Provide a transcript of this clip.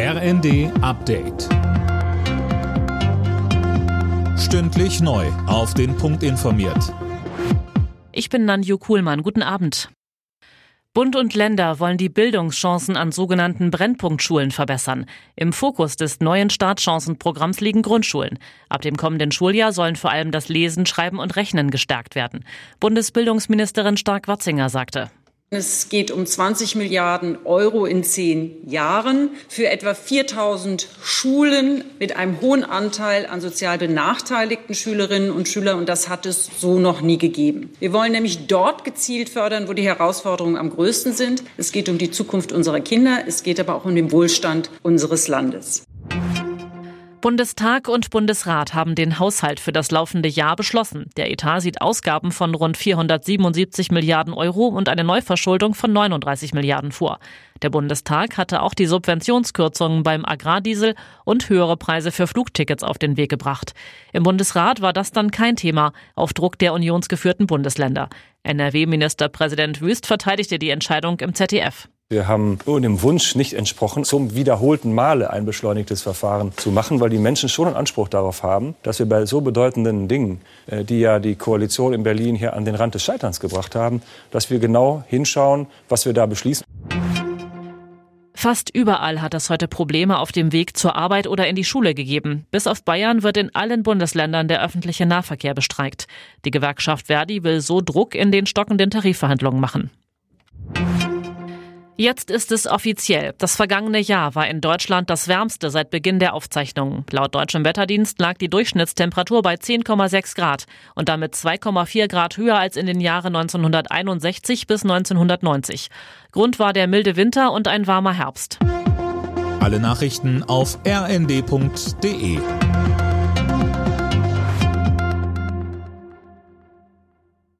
RND Update. Stündlich neu. Auf den Punkt informiert. Ich bin Nanju Kuhlmann. Guten Abend. Bund und Länder wollen die Bildungschancen an sogenannten Brennpunktschulen verbessern. Im Fokus des neuen Startchancenprogramms liegen Grundschulen. Ab dem kommenden Schuljahr sollen vor allem das Lesen, Schreiben und Rechnen gestärkt werden. Bundesbildungsministerin Stark-Watzinger sagte. Es geht um 20 Milliarden Euro in zehn Jahren für etwa 4000 Schulen mit einem hohen Anteil an sozial benachteiligten Schülerinnen und Schülern. Und das hat es so noch nie gegeben. Wir wollen nämlich dort gezielt fördern, wo die Herausforderungen am größten sind. Es geht um die Zukunft unserer Kinder. Es geht aber auch um den Wohlstand unseres Landes. Bundestag und Bundesrat haben den Haushalt für das laufende Jahr beschlossen. Der Etat sieht Ausgaben von rund 477 Milliarden Euro und eine Neuverschuldung von 39 Milliarden vor. Der Bundestag hatte auch die Subventionskürzungen beim Agrardiesel und höhere Preise für Flugtickets auf den Weg gebracht. Im Bundesrat war das dann kein Thema auf Druck der unionsgeführten Bundesländer. NRW-Ministerpräsident Wüst verteidigte die Entscheidung im ZDF. Wir haben dem Wunsch nicht entsprochen, zum wiederholten Male ein beschleunigtes Verfahren zu machen, weil die Menschen schon einen Anspruch darauf haben, dass wir bei so bedeutenden Dingen, äh, die ja die Koalition in Berlin hier an den Rand des Scheiterns gebracht haben, dass wir genau hinschauen, was wir da beschließen. Fast überall hat es heute Probleme auf dem Weg zur Arbeit oder in die Schule gegeben. Bis auf Bayern wird in allen Bundesländern der öffentliche Nahverkehr bestreikt. Die Gewerkschaft Verdi will so Druck in den stockenden Tarifverhandlungen machen. Jetzt ist es offiziell. Das vergangene Jahr war in Deutschland das wärmste seit Beginn der Aufzeichnungen. Laut deutschem Wetterdienst lag die Durchschnittstemperatur bei 10,6 Grad und damit 2,4 Grad höher als in den Jahren 1961 bis 1990. Grund war der milde Winter und ein warmer Herbst. Alle Nachrichten auf rnd.de